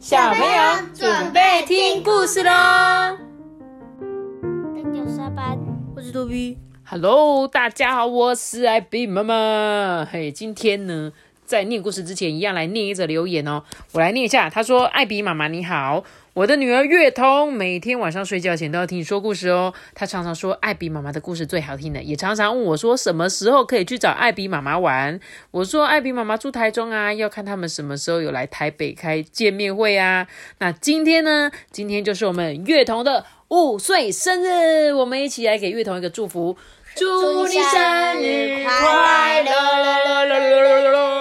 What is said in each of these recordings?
小朋友准备听故事喽！大家下班，我是多比。Hello，大家好，我是艾比妈妈。嘿，今天呢，在念故事之前，一样来念一则留言哦。我来念一下，他说：“艾比妈妈你好，我的女儿月彤每天晚上睡觉前都要听你说故事哦。她常常说艾比妈妈的故事最好听的，也常常问我说什么时候可以去找艾比妈妈玩。我说艾比妈妈住台中啊，要看他们什么时候有来台北开见面会啊。那今天呢，今天就是我们月彤的五岁生日，我们一起来给月彤一个祝福。”祝你生日快乐！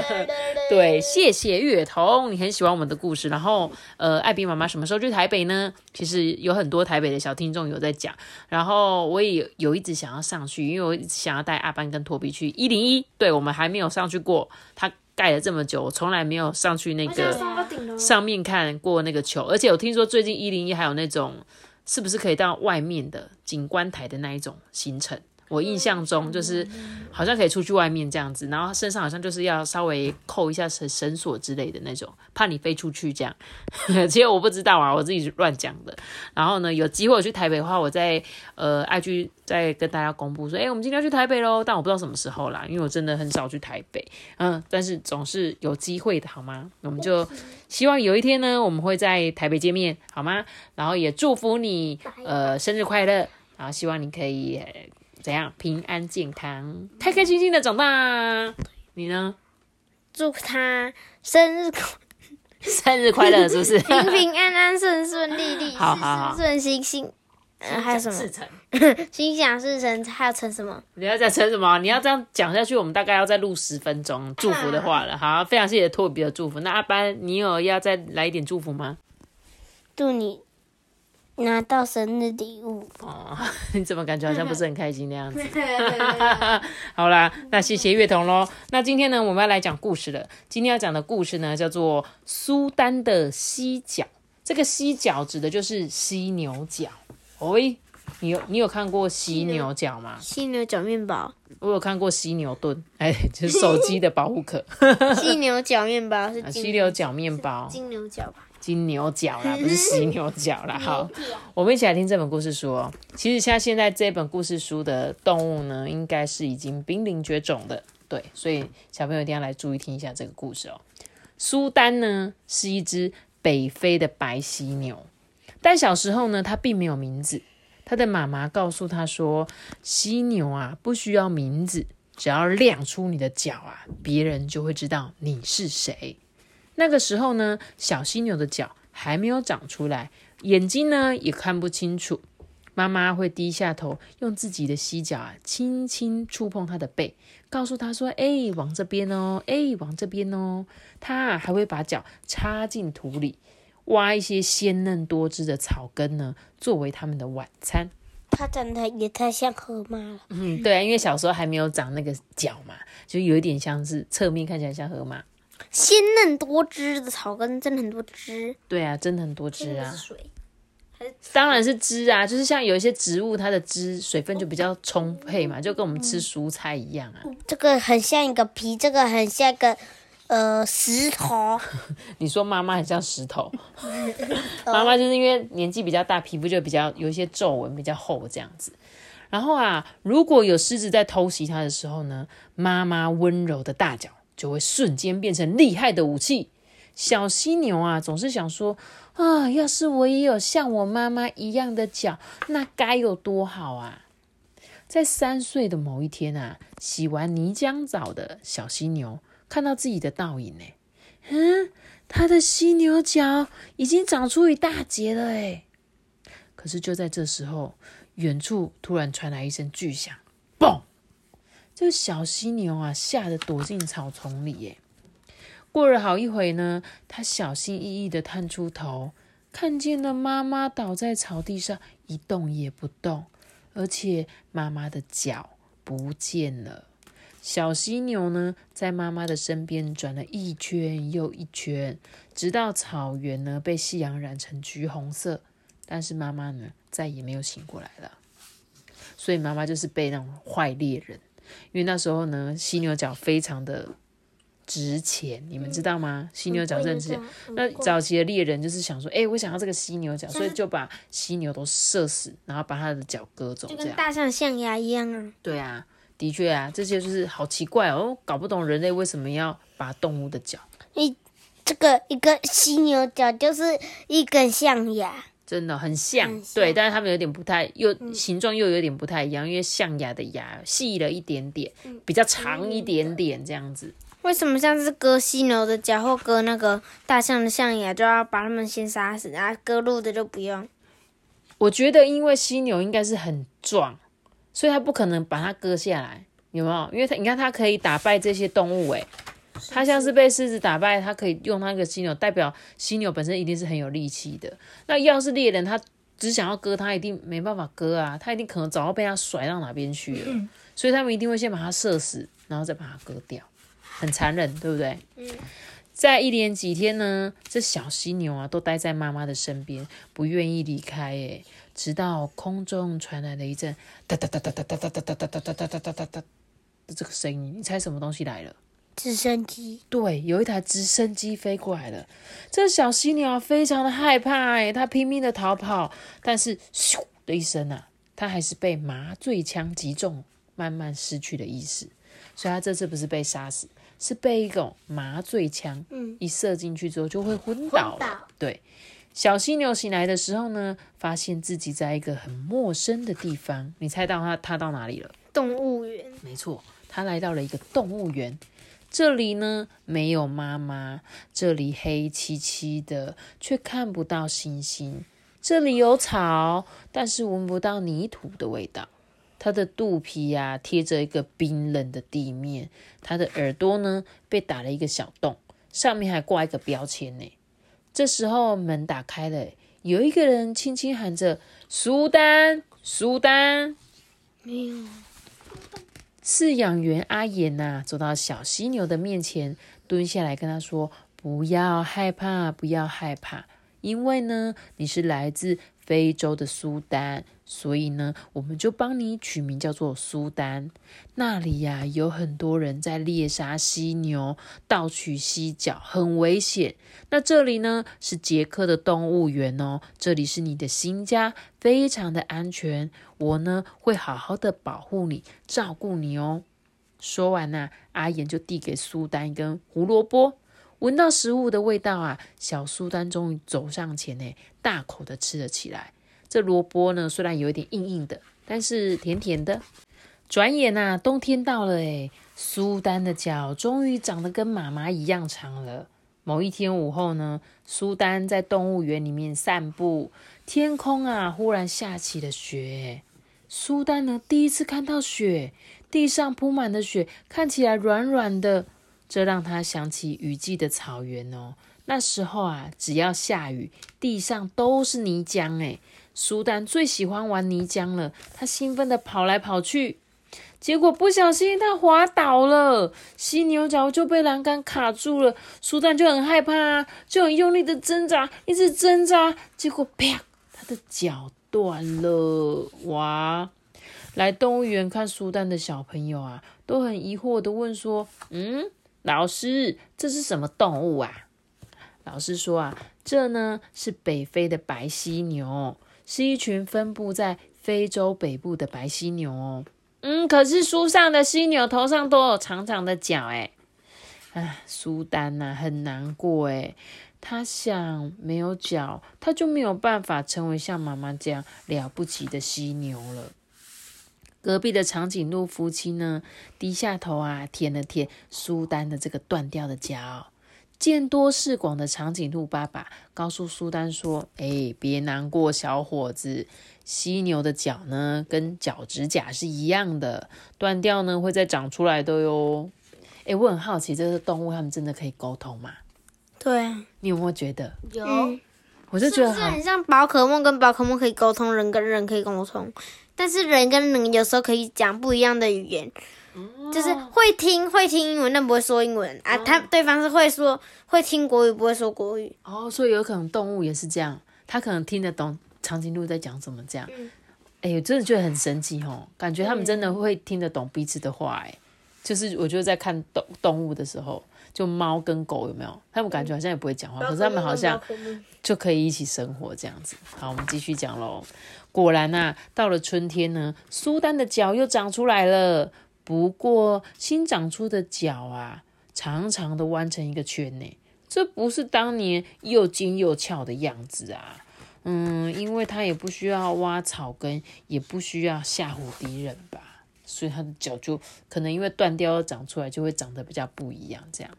对，谢谢月彤，你很喜欢我们的故事。然后，呃，艾比妈妈什么时候去台北呢？其实有很多台北的小听众有在讲，然后我也有有一直想要上去，因为我一直想要带阿班跟托比去一零一。对我们还没有上去过，他盖了这么久，我从来没有上去那个上面看过那个球，而且我听说最近一零一还有那种。是不是可以到外面的景观台的那一种行程？我印象中就是好像可以出去外面这样子，然后身上好像就是要稍微扣一下绳绳索之类的那种，怕你飞出去这样。其实我不知道啊，我自己乱讲的。然后呢，有机会我去台北的话，我再呃 IG 再跟大家公布说，哎、我们今天要去台北喽。但我不知道什么时候啦，因为我真的很少去台北。嗯，但是总是有机会的，好吗？我们就希望有一天呢，我们会在台北见面，好吗？然后也祝福你呃生日快乐，然后希望你可以。呃怎样平安健康、开开心心的长大？你呢？祝他生日生日快乐，是不是？平平安安、顺顺利利、好好好顺顺心心。呃，还有什么？事成，心想事成，还要成什么？你要再成什么？你要这样讲下去，我们大概要再录十分钟祝福的话了。好，非常谢谢托比的祝福。那阿班，你有要再来一点祝福吗？祝你拿到生日礼物哦！你怎么感觉好像不是很开心的样子？好啦，那谢谢月童喽。那今天呢，我们要来讲故事了。今天要讲的故事呢，叫做苏丹的犀角。这个犀角指的就是犀牛角。喂，你有你有看过犀牛角吗？犀牛角面包，我有看过犀牛盾，哎，就是手机的保护壳。犀牛角面包是犀牛角面包，金牛角吧？金牛角啦，不是犀牛角啦。好，我们一起来听这本故事书哦。其实像现在这本故事书的动物呢，应该是已经濒临绝种的。对，所以小朋友一定要来注意听一下这个故事哦。苏丹呢是一只北非的白犀牛，但小时候呢，它并没有名字。它的妈妈告诉他说：“犀牛啊，不需要名字，只要亮出你的角啊，别人就会知道你是谁。”那个时候呢，小犀牛的角还没有长出来，眼睛呢也看不清楚。妈妈会低下头，用自己的犀角啊，轻轻触碰它的背，告诉它说：“哎，往这边哦，哎，往这边哦。”它还会把脚插进土里，挖一些鲜嫩多汁的草根呢，作为它们的晚餐。它长得也太像河马了。嗯，对啊，因为小时候还没有长那个角嘛，就有一点像是侧面看起来像河马。鲜嫩多汁的草根，真的很多汁。对啊，真的很多汁啊。当然是汁啊，就是像有一些植物，它的汁水分就比较充沛嘛，就跟我们吃蔬菜一样啊。这个很像一个皮，这个很像一个呃石头。你说妈妈很像石头，妈妈就是因为年纪比较大，皮肤就比较有一些皱纹，比较厚这样子。然后啊，如果有狮子在偷袭它的时候呢，妈妈温柔的大脚。就会瞬间变成厉害的武器。小犀牛啊，总是想说啊，要是我也有像我妈妈一样的脚，那该有多好啊！在三岁的某一天啊，洗完泥浆澡的小犀牛看到自己的倒影，呢，嗯，它的犀牛角已经长出一大截了，哎。可是就在这时候，远处突然传来一声巨响，嘣！这个小犀牛啊，吓得躲进草丛里。耶。过了好一会呢，它小心翼翼的探出头，看见了妈妈倒在草地上，一动也不动，而且妈妈的脚不见了。小犀牛呢，在妈妈的身边转了一圈又一圈，直到草原呢被夕阳染成橘红色。但是妈妈呢，再也没有醒过来了。所以妈妈就是被那种坏猎人。因为那时候呢，犀牛角非常的值钱，你们知道吗？犀牛角真的是。那早期的猎人就是想说，哎、我想要这个犀牛角，所以就把犀牛都射死，然后把它的脚割走，就。跟大象象牙一样啊。对啊，的确啊，这些就是好奇怪哦，搞不懂人类为什么要拔动物的脚，这个一个犀牛角就是一根象牙，真的很像，很像嗯对，但是它们有点不太，又、形状又有点不太一样，因为象牙的牙细了一点点，嗯比较长一点点这样子。为什么像是割犀牛的角或割那个大象的象牙，就要把它们先杀死，然后割鹿的就不用？我觉得，因为犀牛应该是很壮，所以它不可能把它割下来，有没有？因为它，你看它可以打败这些动物，诶，它像是被狮子打败，他可以用那个犀牛，代表犀牛本身一定是很有力气的。那要是猎人，他只想要割他，一定没办法割啊，他一定可能早要被他甩到哪边去了，所以他们一定会先把它射死，然后再把它割掉，很残忍，对不对？在一连几天呢，这小犀牛啊都待在妈妈的身边，不愿意离开。哎，直到空中传来了一阵哒哒哒哒哒哒哒哒哒哒哒哒哒哒的这个声音，你猜什么东西来了？直升机，对，有一台直升机飞过来了。这小犀牛啊非常的害怕，哎，它拼命的逃跑，但是咻的一声啊，它还是被麻醉枪击中，慢慢失去了意识。所以它这次不是被杀死，是被一种麻醉枪，嗯，一射进去之后就会昏倒了。昏倒对，小犀牛醒来的时候呢，发现自己在一个很陌生的地方。你猜到它它到哪里了？动物园，没错，它来到了一个动物园。这里呢没有妈妈，这里黑漆漆的，却看不到星星。这里有草，但是闻不到泥土的味道。它的肚皮呀、贴着一个冰冷的地面，它的耳朵呢被打了一个小洞，上面还挂一个标签呢。这时候门打开了，有一个人轻轻喊着：“苏丹，苏丹。”没有，饲养员阿岩呐、走到小犀牛的面前，蹲下来跟他说：“不要害怕，不要害怕，因为呢，你是来自非洲的苏丹，所以呢，我们就帮你取名叫做苏丹。那里呀、有很多人在猎杀犀牛，盗取犀角，很危险。那这里呢是捷克的动物园哦，这里是你的新家，非常的安全。我呢会好好的保护你，照顾你哦。说完呢、阿岩就递给苏丹一根胡萝卜。闻到食物的味道啊，小苏丹终于走上前呢，大口的吃了起来。这萝卜呢，虽然有一点硬硬的，但是甜甜的。转眼呐、冬天到了诶，苏丹的脚终于长得跟妈妈一样长了。某一天午后呢，苏丹在动物园里面散步，天空啊忽然下起了雪。苏丹呢第一次看到雪，地上铺满的雪看起来软软的，这让他想起雨季的草原哦。那时候啊，只要下雨，地上都是泥浆诶。苏丹最喜欢玩泥浆了，他兴奋地跑来跑去，结果不小心他滑倒了，犀牛角就被栏杆卡住了。苏丹就很害怕啊，就很用力的挣扎，一直挣扎，结果啪，他的脚断了。哇！来动物园看苏丹的小朋友啊，都很疑惑的问说：“嗯，老师，这是什么动物啊？”老师说啊，这呢是北非的白犀牛，是一群分布在非洲北部的白犀牛哦。嗯，可是书上的犀牛头上都有长长的角，哎，唉，苏丹呐、很难过哎。他想，没有角，他就没有办法成为像妈妈这样了不起的犀牛了。隔壁的长颈鹿夫妻呢，低下头啊，舔了舔苏丹的这个断掉的脚。见多识广的长颈鹿爸爸告诉苏丹说：“哎，别难过，小伙子，犀牛的脚呢，跟脚趾甲是一样的，断掉呢会再长出来的哟。”哎，我很好奇，这个动物它们真的可以沟通吗？对啊，你有没有觉得？有，我就觉得很像宝可梦跟宝可梦可以沟通，人跟人可以沟通，但是人跟人有时候可以讲不一样的语言，就是会听会听英文，但不会说英文啊。他对方是会说会听国语，不会说国语。哦，所以有可能动物也是这样，他可能听得懂长颈鹿在讲什么这样。哎、我真的觉得很神奇哦，感觉他们真的会听得懂彼此的话。哎，就是我觉得在看动动物的时候，就猫跟狗有没有？他们感觉好像也不会讲话，可是他们好像就可以一起生活这样子。好，我们继续讲喽。果然呐，到了春天呢，苏丹的脚又长出来了。不过新长出的脚啊，长长的弯成一个圈呢，这不是当年又尖又翘的样子啊。嗯，因为它也不需要挖草根，也不需要吓唬敌人吧，所以它的脚就可能因为断掉而长出来，就会长得比较不一样。这样，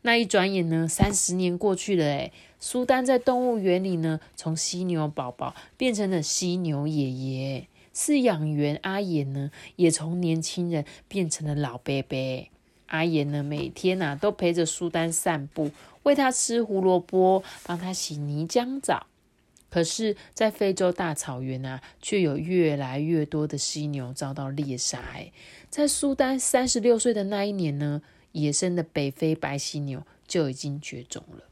那一转眼呢，三十年过去了，诶苏丹在动物园里呢，从犀牛宝宝变成了犀牛爷爷。饲养员阿言呢，也从年轻人变成了老伯伯。阿岩呢，每天呐都陪着苏丹散步，喂他吃胡萝卜，帮他洗泥浆澡。可是，在非洲大草原啊，却有越来越多的犀牛遭到猎杀。哎，在苏丹三十六岁的那一年呢，野生的北非白犀牛就已经绝种了。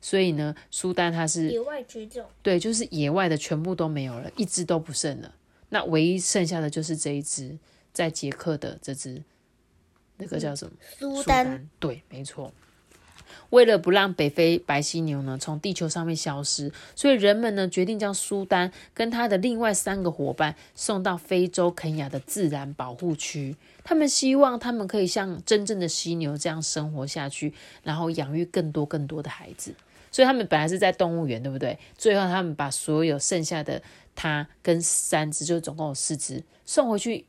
所以呢，苏丹它是野外绝种，对，就是野外的全部都没有了，一只都不剩了。那唯一剩下的就是这一只在捷克的这只，那个叫什么？苏丹。对，没错。为了不让北非白犀牛呢从地球上面消失，所以人们呢决定将苏丹跟他的另外三个伙伴送到非洲肯亚的自然保护区。他们希望他们可以像真正的犀牛这样生活下去，然后养育更多更多的孩子。所以他们本来是在动物园，对不对？最后他们把所有剩下的它跟三只，就总共有四只，送回去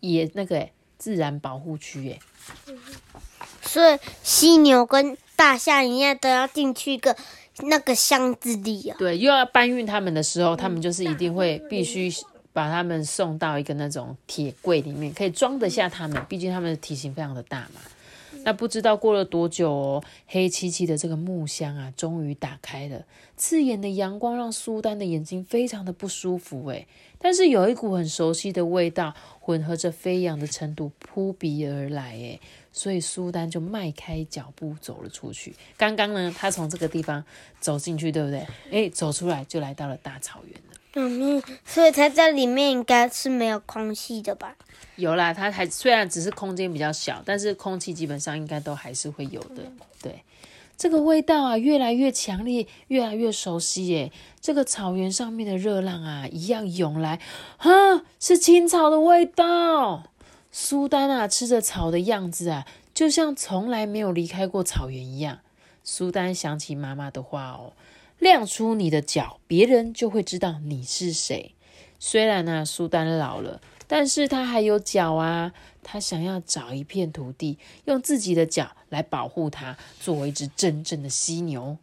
野那个自然保护区。哎，所以犀牛跟大象一样，都要进去一个那个箱子里啊。对，又要搬运他们的时候，他们就是一定会必须把他们送到一个那种铁柜里面，可以装得下他们。毕竟他们的体型非常的大嘛。那不知道过了多久哦，黑漆漆的这个木箱啊，终于打开了。刺眼的阳光让苏丹的眼睛非常的不舒服诶，但是有一股很熟悉的味道，混合着飞扬的尘土扑鼻而来诶，所以苏丹就迈开脚步走了出去。刚刚呢，他从这个地方走进去，对不对？诶，走出来就来到了大草原了。嗯，所以它在里面应该是没有空气的吧？有啦，它还虽然只是空间比较小，但是空气基本上应该都还是会有的。对，这个味道啊，越来越强烈，越来越熟悉耶！这个草原上面的热浪啊，一样涌来，啊，是青草的味道。苏丹啊，吃着草的样子啊，就像从来没有离开过草原一样。苏丹想起妈妈的话哦，亮出你的脚，别人就会知道你是谁。虽然呢，苏丹老了。但是他还有脚啊，他想要找一片土地，用自己的脚来保护它，作为一只真正的犀牛。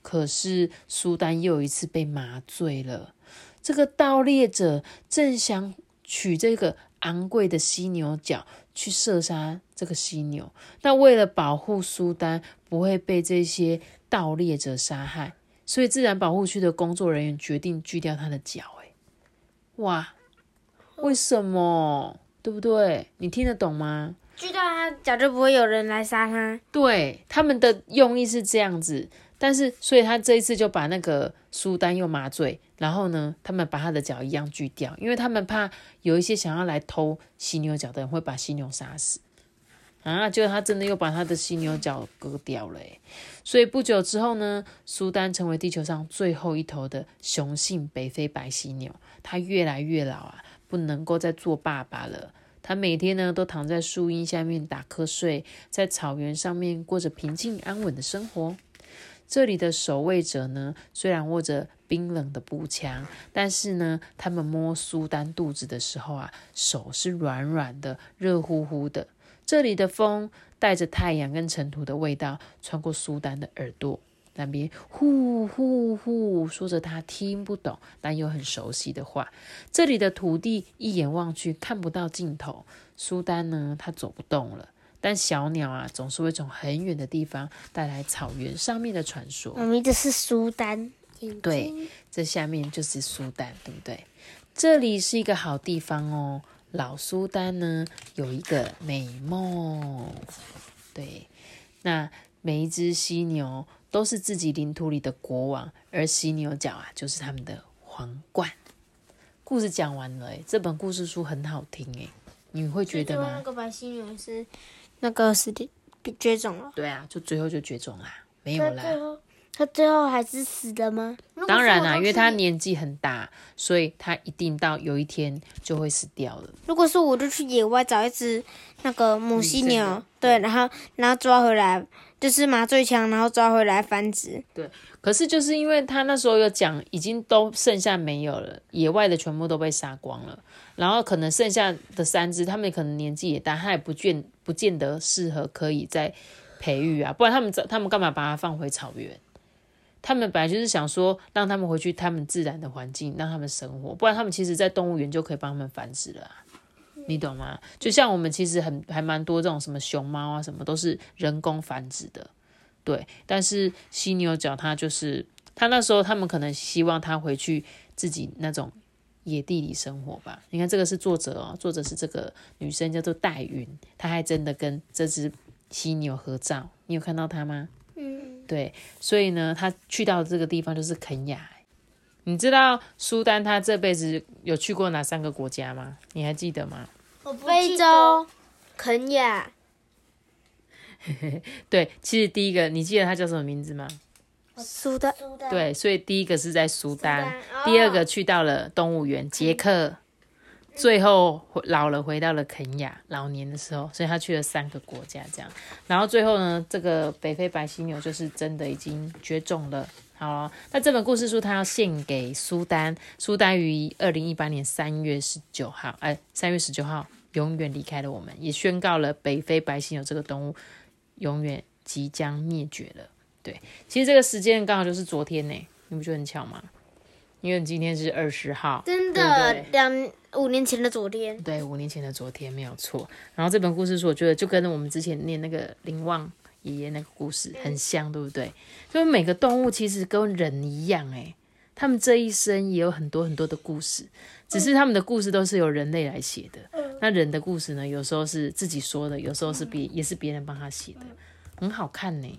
可是苏丹又一次被麻醉了。这个盗猎者正想取这个昂贵的犀牛角去射杀这个犀牛。那为了保护苏丹不会被这些盗猎者杀害，所以自然保护区的工作人员决定锯掉他的脚。哎，哇！为什么？对不对？你听得懂吗？锯掉他脚就不会有人来杀他。对，他们的用意是这样子，但是所以他这一次就把那个苏丹又麻醉，然后呢，他们把他的脚一样锯掉，因为他们怕有一些想要来偷犀牛角的人会把犀牛杀死啊。结果他真的又把他的犀牛角割掉了，所以不久之后呢，苏丹成为地球上最后一头的雄性北非白犀牛，它越来越老啊。不能够再做爸爸了。他每天呢都躺在树荫下面打瞌睡，在草原上面过着平静安稳的生活。这里的守卫者呢，虽然握着冰冷的步枪，但是呢，他们摸苏丹肚子的时候啊，手是软软的、热乎乎的。这里的风带着太阳跟尘土的味道，穿过苏丹的耳朵。那边呼呼呼说着他听不懂但又很熟悉的话。这里的土地一眼望去看不到尽头。苏丹呢，他走不动了。但小鸟啊，总是会从很远的地方带来草原上面的传说。我名字是苏丹。对，这下面就是苏丹，对不对？这里是一个好地方哦。老苏丹呢，有一个美梦。对，那每一只犀牛。都是自己领土里的国王，而犀牛角啊，就是他们的皇冠。故事讲完了，这本故事书很好听，诶，你会觉得吗？那个白犀牛是那个是的绝种了。对啊，就最后就绝种啦，没有啦。他最后还是死了吗？当然啦，啦，因为他年纪很大，所以他一定到有一天就会死掉了。如果是我就去野外找一只那个母犀牛的，对，然后然后抓回来，就是麻醉枪，然后抓回来繁殖。对可是就是因为他那时候有讲，已经都剩下没有了，野外的全部都被杀光了，然后可能剩下的三只，他们可能年纪也大，他也不见不见得适合可以再培育啊，不然他们他们干嘛把它放回草原？他们本来就是想说让他们回去他们自然的环境，让他们生活，不然他们其实在动物园就可以帮他们繁殖了、你懂吗？就像我们其实很还蛮多这种什么熊猫啊，什么都是人工繁殖的，对。但是犀牛角它就是它那时候他们可能希望它回去自己那种野地里生活吧。你看这个是作者哦，作者是这个女生叫做戴云，她还真的跟这只犀牛合照，你有看到她吗？嗯，对，所以呢，他去到这个地方就是肯雅。你知道苏丹他这辈子有去过哪三个国家吗？你还记得吗？非洲、肯亚、对，其实第一个，你记得他叫什么名字吗？苏丹，对，所以第一个是在苏丹，丹哦第二个去到了动物园捷克，最后老了回到了肯亚，老年的时候，所以他去了三个国家这样。然后最后呢，这个北非白犀牛就是真的已经绝种了。好，那这本故事书它要献给苏丹，苏丹于二零一八年三月十九号，哎，三月十九号永远离开了我们，也宣告了北非白犀牛这个动物永远即将灭绝了。对，其实这个时间刚好就是昨天呢，你不觉得很巧吗？因为今天是二十号，真的两五年前的昨天，对，五年前的昨天没有错。然后这本故事书，我觉得就跟我们之前念那个林旺爷爷那个故事很像，对不对？就是每个动物其实跟人一样，诶，他们这一生也有很多很多的故事，只是他们的故事都是由人类来写的。那人的故事呢，有时候是自己说的，有时候是别也是别人帮他写的，很好看呢。